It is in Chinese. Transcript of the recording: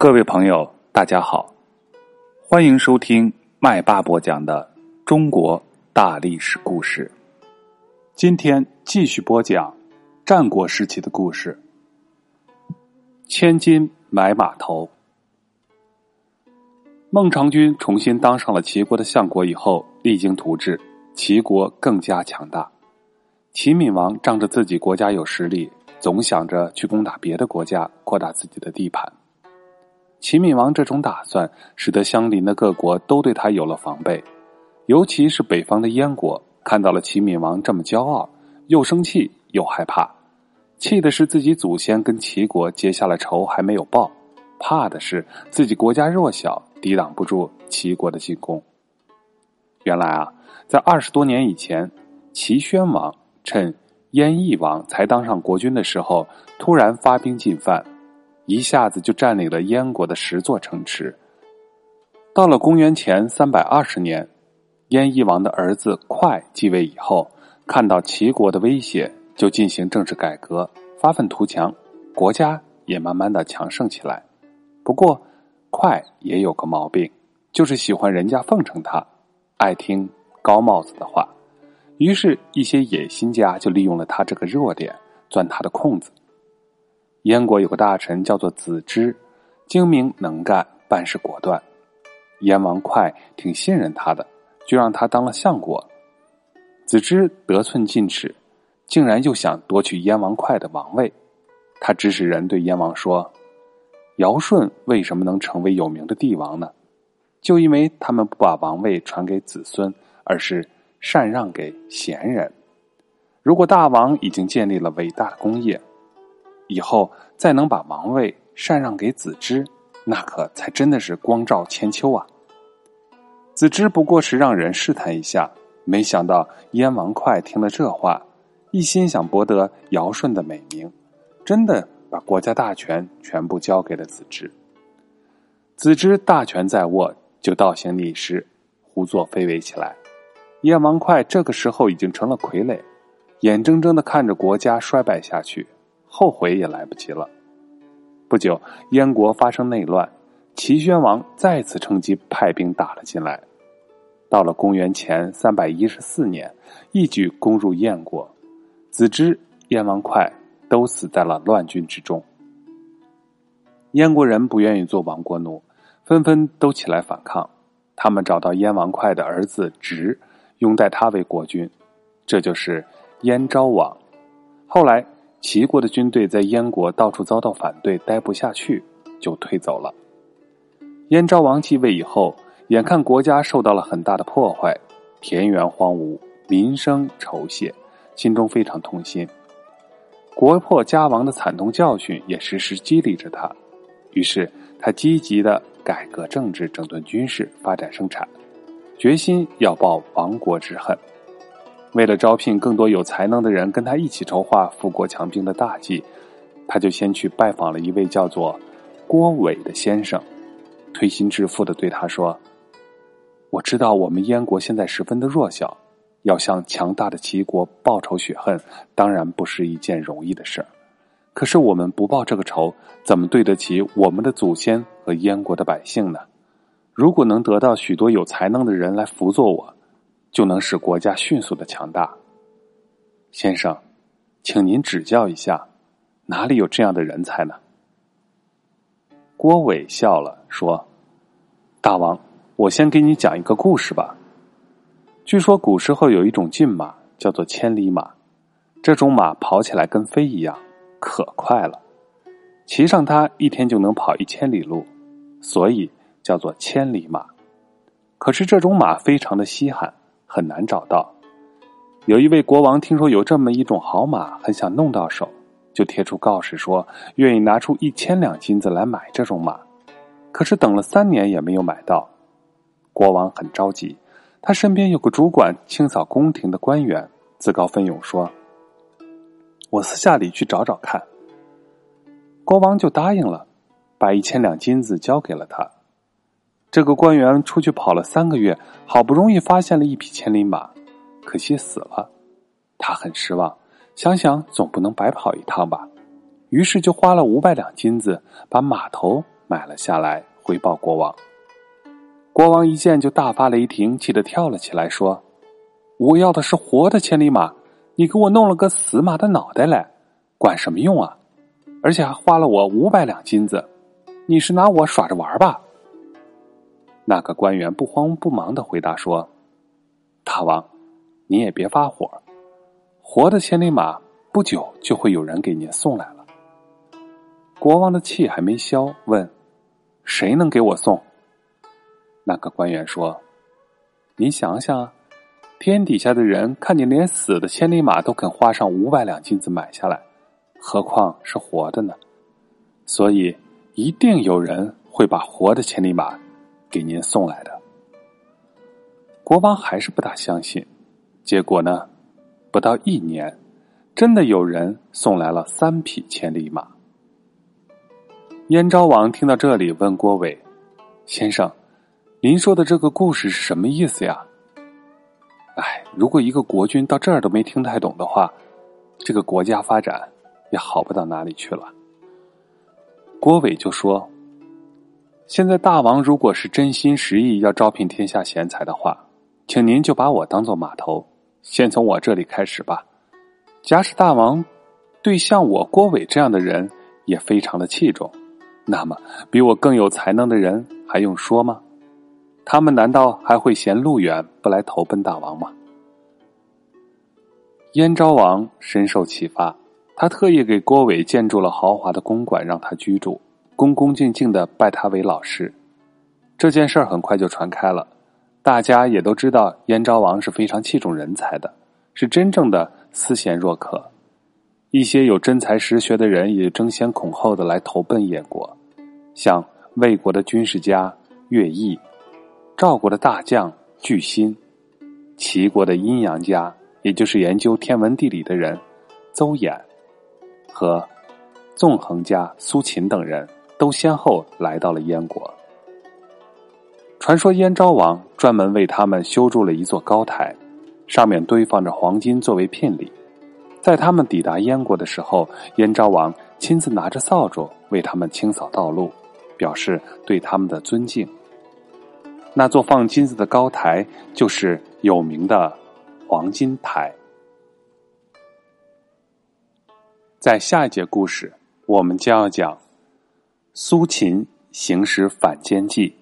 各位朋友，大家好，欢迎收听麦巴播讲的中国大历史故事。今天继续播讲战国时期的故事。千金买马头。孟尝君重新当上了齐国的相国以后，励精图治，齐国更加强大。齐闵王仗着自己国家有实力，总想着去攻打别的国家，扩大自己的地盘。齐闵王这种打算，使得相邻的各国都对他有了防备，尤其是北方的燕国，看到了齐闵王这么骄傲，又生气又害怕。气的是自己祖先跟齐国结下了仇还没有报，怕的是自己国家弱小，抵挡不住齐国的进攻。原来啊，在二十多年以前，齐宣王趁燕翼王才当上国君的时候，突然发兵进犯。一下子就占领了燕国的十座城池。到了公元前三百二十年，燕翼王的儿子快继位以后，看到齐国的威胁，就进行政治改革，发愤图强，国家也慢慢的强盛起来。不过，快也有个毛病，就是喜欢人家奉承他，爱听高帽子的话。于是，一些野心家就利用了他这个弱点，钻他的空子。燕国有个大臣叫做子之，精明能干，办事果断。燕王哙挺信任他的，就让他当了相国。子之得寸进尺，竟然又想夺取燕王哙的王位。他指使人对燕王说：“尧舜为什么能成为有名的帝王呢？就因为他们不把王位传给子孙，而是禅让给贤人。如果大王已经建立了伟大的功业。”以后再能把王位禅让给子之，那可才真的是光照千秋啊！子之不过是让人试探一下，没想到燕王哙听了这话，一心想博得尧舜的美名，真的把国家大权全部交给了子之。子之大权在握，就倒行逆施，胡作非为起来。燕王哙这个时候已经成了傀儡，眼睁睁的看着国家衰败下去。后悔也来不及了。不久，燕国发生内乱，齐宣王再次趁机派兵打了进来。到了公元前三百一十四年，一举攻入燕国，子之、燕王哙都死在了乱军之中。燕国人不愿意做亡国奴，纷纷都起来反抗。他们找到燕王哙的儿子直，拥戴他为国君，这就是燕昭王。后来。齐国的军队在燕国到处遭到反对，待不下去，就退走了。燕昭王继位以后，眼看国家受到了很大的破坏，田园荒芜，民生愁切，心中非常痛心。国破家亡的惨痛教训也时时激励着他，于是他积极的改革政治，整顿军事，发展生产，决心要报亡国之恨。为了招聘更多有才能的人跟他一起筹划富国强兵的大计，他就先去拜访了一位叫做郭伟的先生，推心置腹的对他说：“我知道我们燕国现在十分的弱小，要向强大的齐国报仇雪恨，当然不是一件容易的事儿。可是我们不报这个仇，怎么对得起我们的祖先和燕国的百姓呢？如果能得到许多有才能的人来辅佐我。”就能使国家迅速的强大。先生，请您指教一下，哪里有这样的人才呢？郭伟笑了，说：“大王，我先给你讲一个故事吧。据说古时候有一种骏马，叫做千里马。这种马跑起来跟飞一样，可快了。骑上它，一天就能跑一千里路，所以叫做千里马。可是这种马非常的稀罕。”很难找到。有一位国王听说有这么一种好马，很想弄到手，就贴出告示说愿意拿出一千两金子来买这种马。可是等了三年也没有买到，国王很着急。他身边有个主管清扫宫廷的官员，自告奋勇说：“我私下里去找找看。”国王就答应了，把一千两金子交给了他。这个官员出去跑了三个月，好不容易发现了一匹千里马，可惜死了。他很失望，想想总不能白跑一趟吧，于是就花了五百两金子把马头买了下来，回报国王。国王一见就大发雷霆，气得跳了起来，说：“我要的是活的千里马，你给我弄了个死马的脑袋来，管什么用啊？而且还花了我五百两金子，你是拿我耍着玩吧？”那个官员不慌不忙的回答说：“大王，你也别发火，活的千里马不久就会有人给您送来了。”国王的气还没消，问：“谁能给我送？”那个官员说：“你想想，天底下的人看见连死的千里马都肯花上五百两金子买下来，何况是活的呢？所以一定有人会把活的千里马给您送来的。”国王还是不大相信，结果呢，不到一年，真的有人送来了三匹千里马。燕昭王听到这里，问郭伟先生。您说的这个故事是什么意思呀？哎，如果一个国君到这儿都没听太懂的话，这个国家发展也好不到哪里去了。郭伟就说：“现在大王如果是真心实意要招聘天下贤才的话，请您就把我当做码头，先从我这里开始吧。假使大王对像我郭伟这样的人也非常的器重，那么比我更有才能的人还用说吗？”他们难道还会嫌路远不来投奔大王吗？燕昭王深受启发，他特意给郭伟建筑了豪华的公馆让他居住，恭恭敬敬的拜他为老师。这件事儿很快就传开了，大家也都知道燕昭王是非常器重人才的，是真正的思贤若渴。一些有真才实学的人也争先恐后的来投奔燕国，像魏国的军事家乐毅。赵国的大将巨辛，齐国的阴阳家，也就是研究天文地理的人邹衍，和纵横家苏秦等人都先后来到了燕国。传说燕昭王专门为他们修筑了一座高台，上面堆放着黄金作为聘礼。在他们抵达燕国的时候，燕昭王亲自拿着扫帚为他们清扫道路，表示对他们的尊敬。那座放金子的高台，就是有名的黄金台。在下一节故事，我们将要讲苏秦行使反间计。